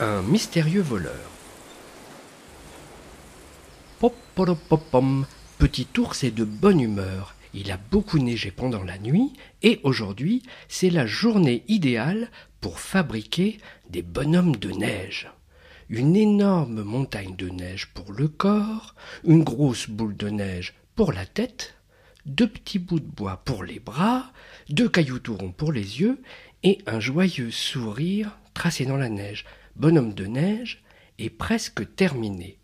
Un mystérieux voleur. Popolopopom, Petit ours est de bonne humeur. Il a beaucoup neigé pendant la nuit et aujourd'hui, c'est la journée idéale pour fabriquer des bonhommes de neige. Une énorme montagne de neige pour le corps, une grosse boule de neige pour la tête, deux petits bouts de bois pour les bras, deux cailloux tout ronds pour les yeux et un joyeux sourire tracé dans la neige. Bonhomme de neige est presque terminé.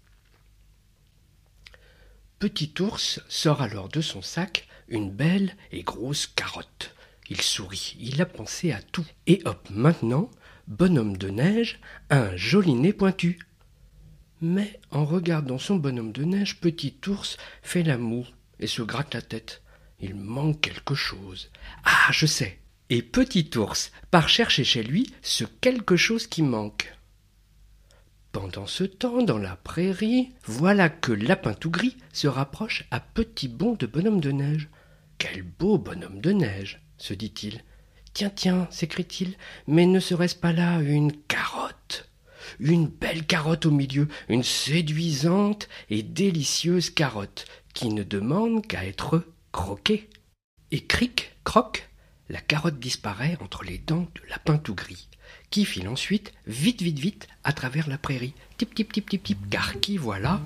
Petit ours sort alors de son sac une belle et grosse carotte. Il sourit, il a pensé à tout. Et hop, maintenant, bonhomme de neige un joli nez pointu. Mais en regardant son bonhomme de neige, petit ours fait la moue et se gratte la tête. Il manque quelque chose. Ah, je sais. Et petit ours part chercher chez lui ce quelque chose qui manque. Pendant ce temps, dans la prairie, voilà que Lapin tout gris se rapproche à petit bond de bonhomme de neige. Quel beau bonhomme de neige, se dit-il. Tiens, tiens, s'écrie-t-il, mais ne serait-ce pas là une carotte? Une belle carotte au milieu, une séduisante et délicieuse carotte qui ne demande qu'à être croquée. Et cric, croc, la carotte disparaît entre les dents de Lapin tout gris qui file ensuite vite, vite, vite à travers la prairie. Tip, tip, tip, tip, tip, car qui voilà?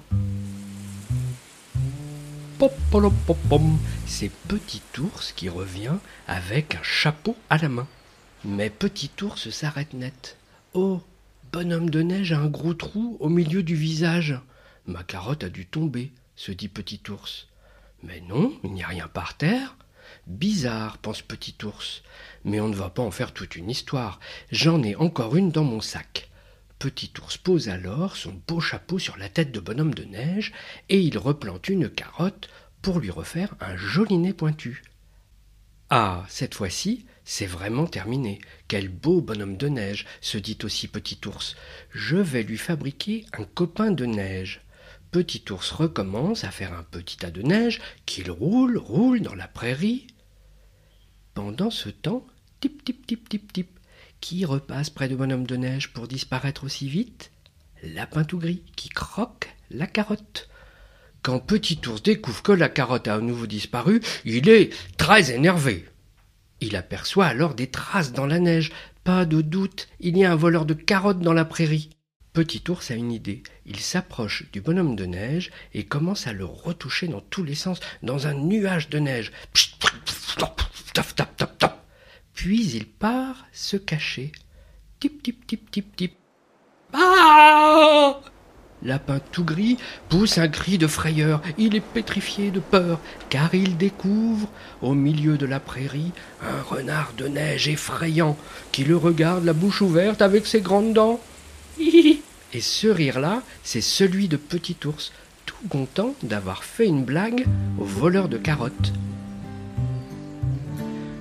C'est Petit Ours qui revient avec un chapeau à la main. Mais Petit Ours s'arrête net. Oh, bonhomme de neige a un gros trou au milieu du visage. Ma carotte a dû tomber, se dit Petit Ours. Mais non, il n'y a rien par terre. Bizarre, pense Petit Ours. Mais on ne va pas en faire toute une histoire. J'en ai encore une dans mon sac. Petit Ours pose alors son beau chapeau sur la tête de Bonhomme de Neige et il replante une carotte pour lui refaire un joli nez pointu. Ah, cette fois-ci, c'est vraiment terminé. Quel beau bonhomme de neige, se dit aussi Petit Ours. Je vais lui fabriquer un copain de neige. Petit Ours recommence à faire un petit tas de neige qu'il roule, roule dans la prairie. Pendant ce temps, tip, tip, tip, tip, tip, qui repasse près de Bonhomme de Neige pour disparaître aussi vite? Lapin tout gris qui croque la carotte. Quand Petit Ours découvre que la carotte a à nouveau disparu, il est très énervé. Il aperçoit alors des traces dans la neige. Pas de doute, il y a un voleur de carottes dans la prairie. Petit ours a une idée. Il s'approche du bonhomme de neige et commence à le retoucher dans tous les sens, dans un nuage de neige. Puis il part se cacher. Tip, tip, tip, tip, tip. Ah Lapin tout gris pousse un cri de frayeur. Il est pétrifié de peur, car il découvre, au milieu de la prairie, un renard de neige effrayant qui le regarde la bouche ouverte avec ses grandes dents. Et ce rire-là, c'est celui de Petit Ours, tout content d'avoir fait une blague au voleur de carottes.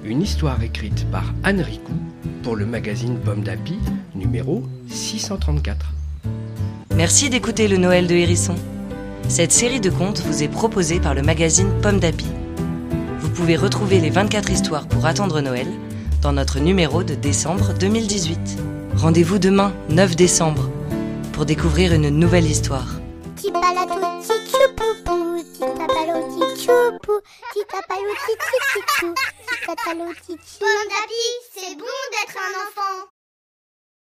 Une histoire écrite par Anne Ricou pour le magazine Pomme d'Api, numéro 634. Merci d'écouter le Noël de Hérisson. Cette série de contes vous est proposée par le magazine Pomme d'Api. Vous pouvez retrouver les 24 histoires pour attendre Noël dans notre numéro de décembre 2018. Rendez-vous demain, 9 décembre, pour découvrir une nouvelle histoire. Petit palato, petit c'est bon d'être un enfant.